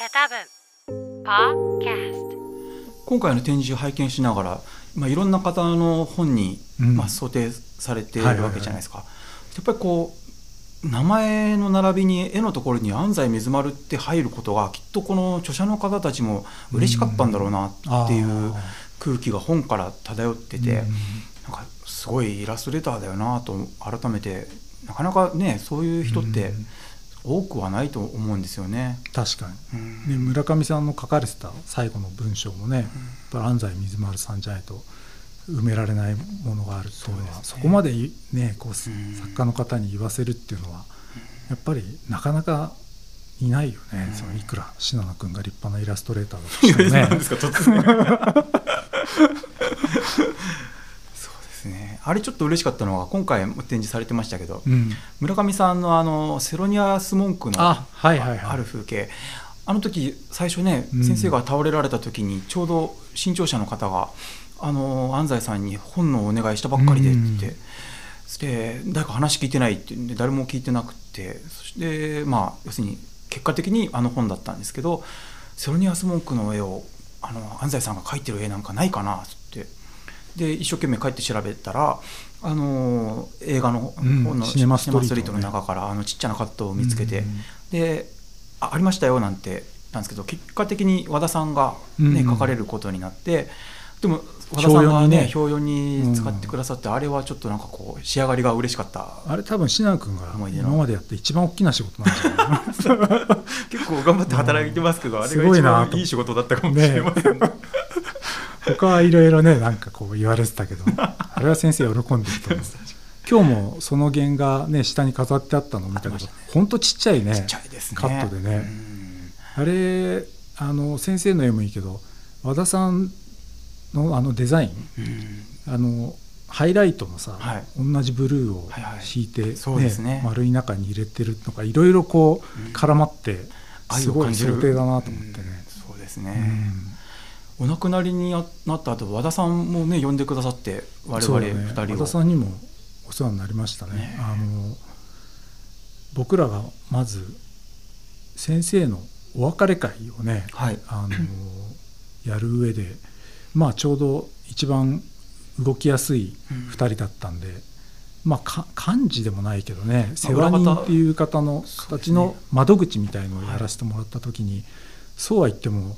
セタブン。パーキャスト。今回の展示を拝見しながら、まあ、いろんな方の本に、うん。まあ、想定されているわけじゃないですか、やっぱりこう名前の並びに絵のところに安西水丸って入ることがきっとこの著者の方たちも嬉しかったんだろうなっていう空気が本から漂ってて、なんかすごいイラストレーターだよなと改めてなかなかねそういう人って多くはないと思うんですよね。確かに、うん。ね、村上さんの書かれてた最後の文章もね、やっぱり安西水丸さんじゃないと埋められないものがあるっていうのはそ,、そこまでいねこう、ん。作家の方に言わせるっていうのはやっぱりなかなかいないよね、うん。そのいくら信濃君が立派なイラストレーターだとしてもね あれちょっと嬉しかったのは今回も展示されてましたけど、うん、村上さんのあのセロニアス文句のあはいはいはい。ある風景。あの時最初ね、うん。先生が倒れられた時にちょうど新潮社の方があの安西さんに本のお願いしたばっかりでって言って、うん。そして誰か話聞いてないって誰も聞いてなくてそしてまあ要するに結果的にあの本だったんですけどセロニアス文句の絵をあの安西さんが描いてる絵なんかないかなってで一生懸命帰って調べたらあの映画のうん本のシネマストリートの中からあのちっちゃなカットを見つけて、うんであありましたよなんてなんですけど結果的に和田さんが、ねうん書かれることになってでも和田さんがね表表4に使ってくださって、あれはちょっとなんかこう仕上がりが嬉しかった。あれ多分信濃君が今までやって一番大きな仕事なんじゃないかな結構頑張って働いてますけど、あれすが一ごいなと番いい仕事だったかもしれませんね他はいろいろねなんかこう言われてたけど あれは先生喜んでると思う。今日もその原画ね下に飾ってあったのを見たけどありましたね。ほんとちっちゃいねちっちゃいですね。カットでね。うん。あれあの先生の絵もいいけど和田さんのあのデザインうん。あのハイライトのさ、はい。同じブルーをはいはい。引いて、そうですね。丸い中に入れてるのがいろいろこううん。絡まって愛すごい想定だなと思ってね。うん。そうですうね、んお亡くなりになった後和田さんもね呼んでくださって我々そうだね。二人を、和田さんにもお世話になりましたね。ね。あの僕らがまず先生のお別れ会をねはい。あのやる上でまあちょうど一番動きやすい2人だったんで、まあか幹事でもないけどね世話人っていう方の形の窓口みたいのをやらせてもらった時に、そうは言っても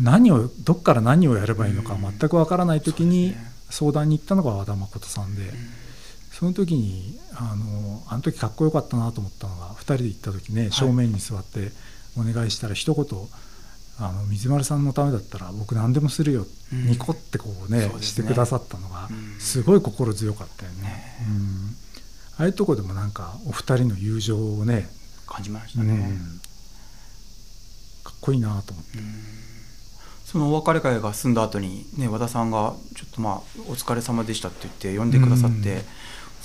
何をどっから何をやればいいのかうん。全くわからない時に相談に行ったのが和田誠さんで、その時にあのあの時かっこよかったなと思ったのが2人で行った時ね正面に座ってお願いしたら一言あの水丸さんのためだったら僕何でもするよ、うん。ニコってこうねしてくださったのがうん。すごい心強かったよね、ね。うん、ああいうとこでもなんかお二人の友情をね、感じましたね、うん、かっこいいなと思って。そのお別れ会が済んだ後にね和田さんがちょっとまあお疲れ様でしたって言って呼んでくださって、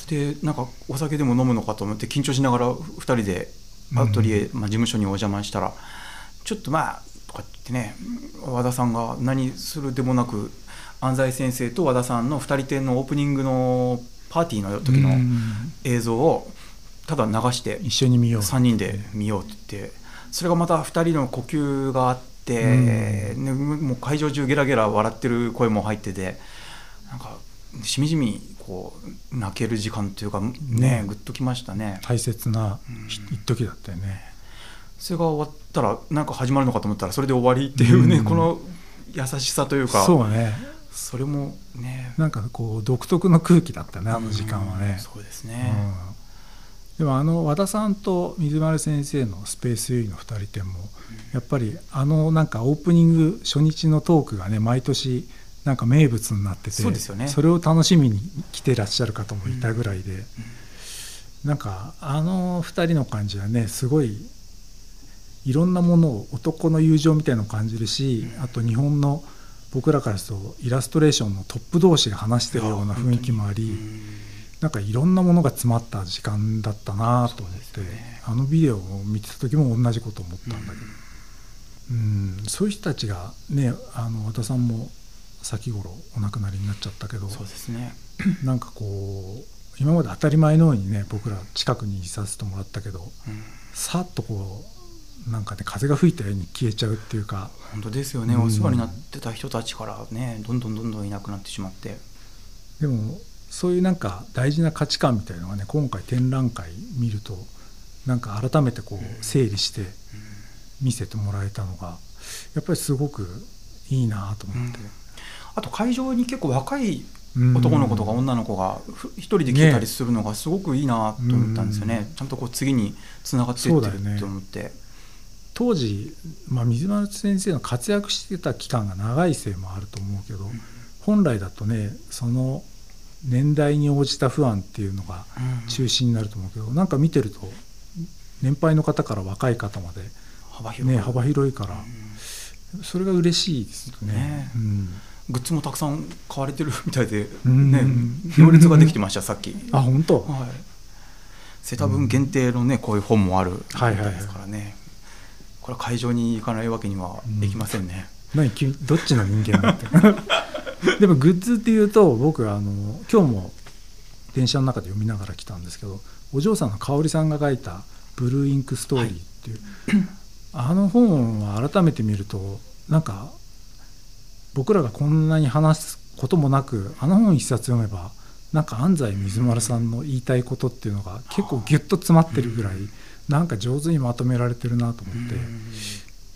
でなんかお酒でも飲むのかと思って緊張しながら2人でアトリエ、まあ、事務所にお邪魔したらちょっとまあとかってね和田さんが何するでもなく安西先生と和田さんの2人展のオープニングのパーティーの時のうん。映像をただ流して一緒に見よう3人で見ようって言ってそれがまた2人の呼吸があって、ね、もう会場中ゲラゲラ笑ってる声も入っててなんかしみじみこう泣ける時間というかねねぐっときましたね。大切な一時だったよね。それが終わったらなんか始まるのかと思ったらそれで終わりっていうね、うん。この優しさというかそうね。それもね。なんかこう独特の空気だったねあの時間はね。うん。そうですね、うんでもあの和田さんと水丸先生のスペース U の2人展もやっぱりあのなんかオープニング初日のトークがね毎年なんか名物になっててそうですよねそれを楽しみに来てらっしゃる方もいたぐらいで、なんかあの2人の感じはねすごいいろんなものを男の友情みたいなのを感じるし、あと日本の僕らからするとイラストレーションのトップ同士が話してるような雰囲気もあり。なんかいろんなものが詰まった時間だったなと思って、ね。あのビデオを見てた時も同じこと思ったんだけど、うん。そういう人たちがねあの和田さんも先頃お亡くなりになっちゃったけどそうですね。なんかこう今まで当たり前のようにね僕ら近くにいさせてもらったけどうん。さっとこなんかね風が吹いたように消えちゃうっていうか本当ですよね、うんお世話になってた人たちからねどんどんどんどんいなくなってしまって。でもそういうなんか大事な価値観みたいなのがね今回展覧会見るとなんか改めてこう整理して見せてもらえたのがやっぱりすごくいいなと思って、あと会場に結構若いうん。男の子とか女の子がふ一人で来てたりするのがすごくいいなと思ったんですよね、うちゃんとこう次につながっていってるそうだよね。って思って、当時、まあ、水丸先生の活躍してた期間が長いせいもあると思うけど、本来だとねその年代に応じた不安っていうのが中心になると思うけど、なんか見てると年配の方から若い方まで、幅広い、ね、幅広いから、それが嬉しいですよね。ね。うん。グッズもたくさん買われてるみたいで、うん。ね、行列ができてましたさっき。あ本当、はい、セタ文限定のねこういう本もあるみはいはいはい。たいですからね、これは会場に行かないわけにはいきませんね、何？君どっちの人間て でもグッズっていうと僕あの今日も電車の中で読みながら来たんですけどお嬢さんの香織さんが書いた「ブルーインクストーリー」っていう、あの本は改めて見るとなんか僕らがこんなに話すこともなくあの本一冊読めばなんか安西水丸さんの言いたいことっていうのが結構ギュッと詰まってるぐらいなんか上手にまとめられてるなと思って。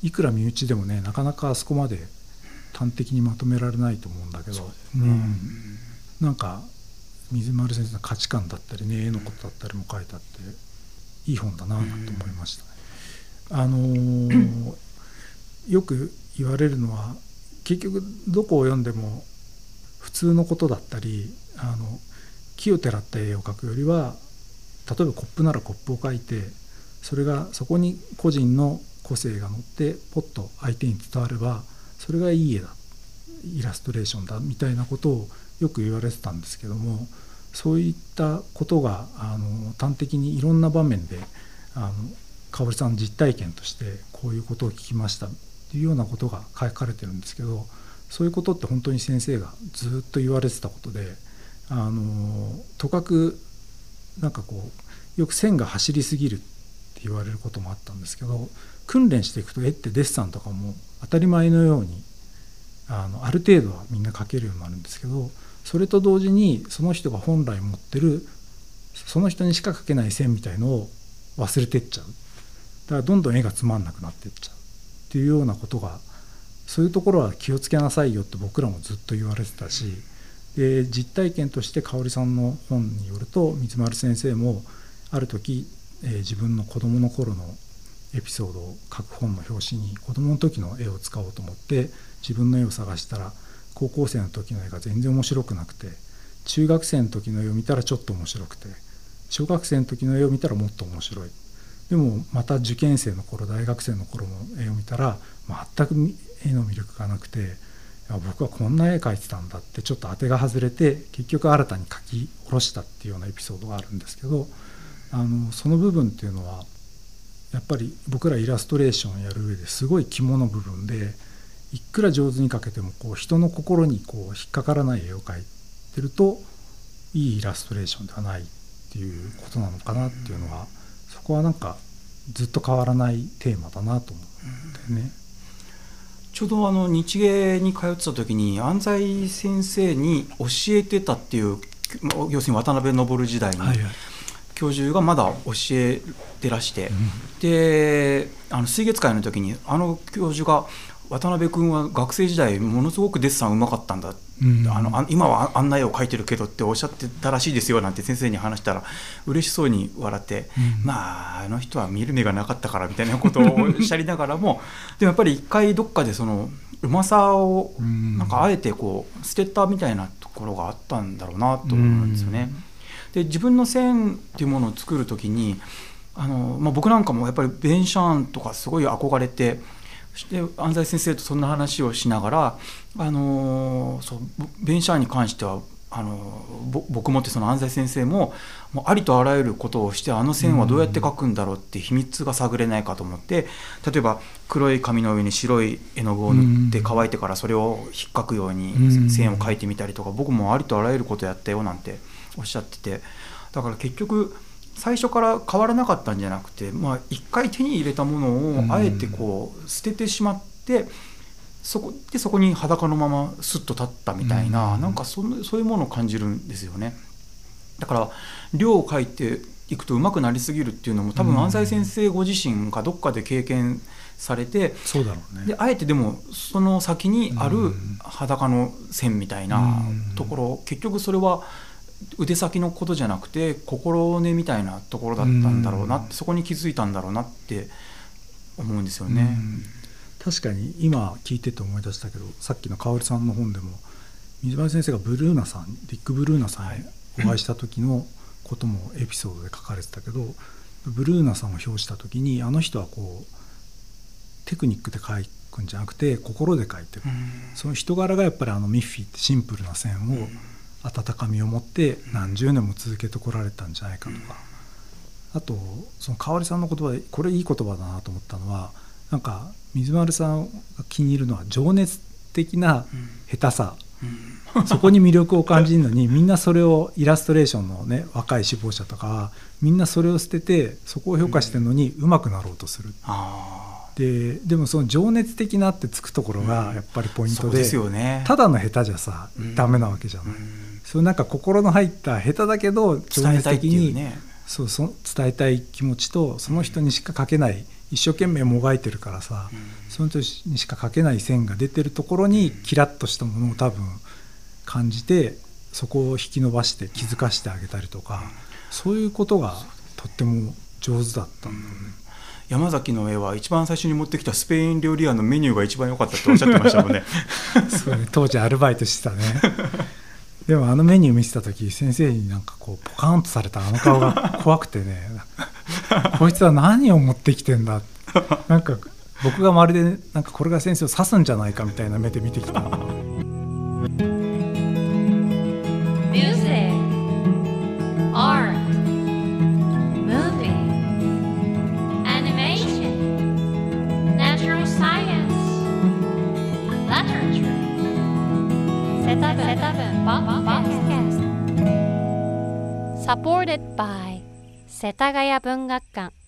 いくら身内でもねなかなかあそこまで端的にまとめられないと思うんだけど。うん。なんか水丸先生の価値観だったりね絵のことだったりも書いてあっていい本だなと思いましたね。あのーよく言われるのは結局どこを読んでも普通のことだったりあの木をてらった絵を描くよりは例えばコップならコップを描いてそれがそこに個人の個性が乗ってポッと相手に伝わればそれがいい絵だイラストレーションだみたいなことをよく言われてたんですけどもそういったことがあの端的にいろんな場面であの香織さん実体験としてこういうことを聞きましたっていうようなことが書かれてるんですけどそういうことって本当に先生がずっと言われてたことであのとかくなんかこうよく線が走りすぎるって言われることもあったんですけど訓練していくと絵ってデッサンとかも当たり前のようにあのある程度はみんな描けるようになるんですけどそれと同時にその人が本来持ってるその人にしか描けない線みたいのを忘れてっちゃう。だからどんどん絵がつまんなくなってっちゃう。っていうようなことがそういうところは気をつけなさいよって僕らもずっと言われてたしで実体験として香織さんの本によると三丸先生もある時、えー自分の子供の頃のエピソードを書く本の表紙に子供の時の絵を使おうと思って自分の絵を探したら高校生の時の絵が全然面白くなくて中学生の時の絵を見たらちょっと面白くて小学生の時の絵を見たらもっと面白い。でもまた受験生の頃大学生の頃の絵を見たら全く絵の魅力がなくて僕はこんな絵描いてたんだってちょっと当てが外れて結局新たに描き下ろしたっていうようなエピソードがあるんですけどあのその部分っていうのはやっぱり僕らイラストレーションやる上ですごい肝の部分でいくら上手に描けてもこう人の心にこう引っかからない絵を描いてるといいイラストレーションではないっていうことなのかなっていうのはそこはなんかずっと変わらないテーマだなと思ってね。ちょうどあの日芸に通ってた時に安西先生に教えてたっていうまあ要するに渡辺昇時代にはいはい教授がまだ教えてらして、であの水月会の時にあの教授が渡辺君は学生時代ものすごくデッサンうまかったんだ、うん。あのあ今はあんな絵を描いてるけどっておっしゃってたらしいですよなんて先生に話したら嬉しそうに笑って、うん。まああの人は見る目がなかったからみたいなことをおっしゃりながらも でもやっぱり一回どっかでそのうまさをうん。なんかあえてこう捨てたみたいなところがあったんだろうなと思うんですよね。で自分の線っていうものを作る時にあの、まあ、僕なんかもやっぱりベンシャーンとかすごい憧れてそして安西先生とそんな話をしながらあのそうベンシャーンに関してはあのぼ僕もってその安西先生ももうありとあらゆることをしてあの線はどうやって描くんだろうって秘密が探れないかと思って例えば黒い紙の上に白い絵の具を塗って乾いてからそれを引っかくようにうん。線を描いてみたりとか僕もありとあらゆることやったよなんておっしゃっててだから結局最初から変わらなかったんじゃなくて、まあ、一回手に入れたものをあえてこう捨ててしまって、そこでそこに裸のままスッと立ったみたいな、うん。なんかそんそういうものを感じるんですよね。だから量を書いていくと上手くなりすぎるっていうのも多分うん。安西先生ご自身がどっかで経験されて、そうだろうね。であえてでもその先にあるうん。裸の線みたいなところ、結局それは腕先のことじゃなくて心根みたいなところだったんだろうなそこに気づいたんだろうなって思うんですよね。うん。確かに今聞いてて思い出したけどさっきの香織さんの本でも水原先生がブルーナさんリック・ブルーナさんにお会いした時のこともエピソードで書かれてたけどブルーナさんを評した時にあの人はこうテクニックで書くんじゃなくて心で書いてる、その人柄がやっぱりあのミッフィーってシンプルな線を温かみを持って何十年も続けてこられたんじゃないかとか、あとその香織さんの言葉でこれいい言葉だなと思ったのはなんか水丸さんが気に入るのは情熱的な下手さ、そこに魅力を感じるのにみんなそれをイラストレーションのね若い志望者とかはみんなそれを捨ててそこを評価してるのに上手くなろうとする。あででもその情熱的なってつくところがやっぱりポイントで,、ただの下手じゃさ、うん。ダメなわけじゃない、うんそうなんか心の入った下手だけど情熱伝えたいって的に、いうね。そうそ伝えたい気持ちとその人にしか書けない一生懸命もがいてるからさ、その人にしか書けない線が出てるところにキラッとしたものを多分感じてそこを引き伸ばして気づかしてあげたりとか、そういうことがとっても上手だったんだよね。山崎の絵は一番最初に持ってきたスペイン料理屋のメニューが一番良かったっておっしゃってましたもんね。そうね当時アルバイトしてたねでもあのメニュー見せた時先生になんかこうポカーンとされたあの顔が怖くてね。こいつは何を持ってきてんだ。なんか僕がまるでなんかこれが先生を刺すんじゃないかみたいな目で見てきた by 世田谷文学館。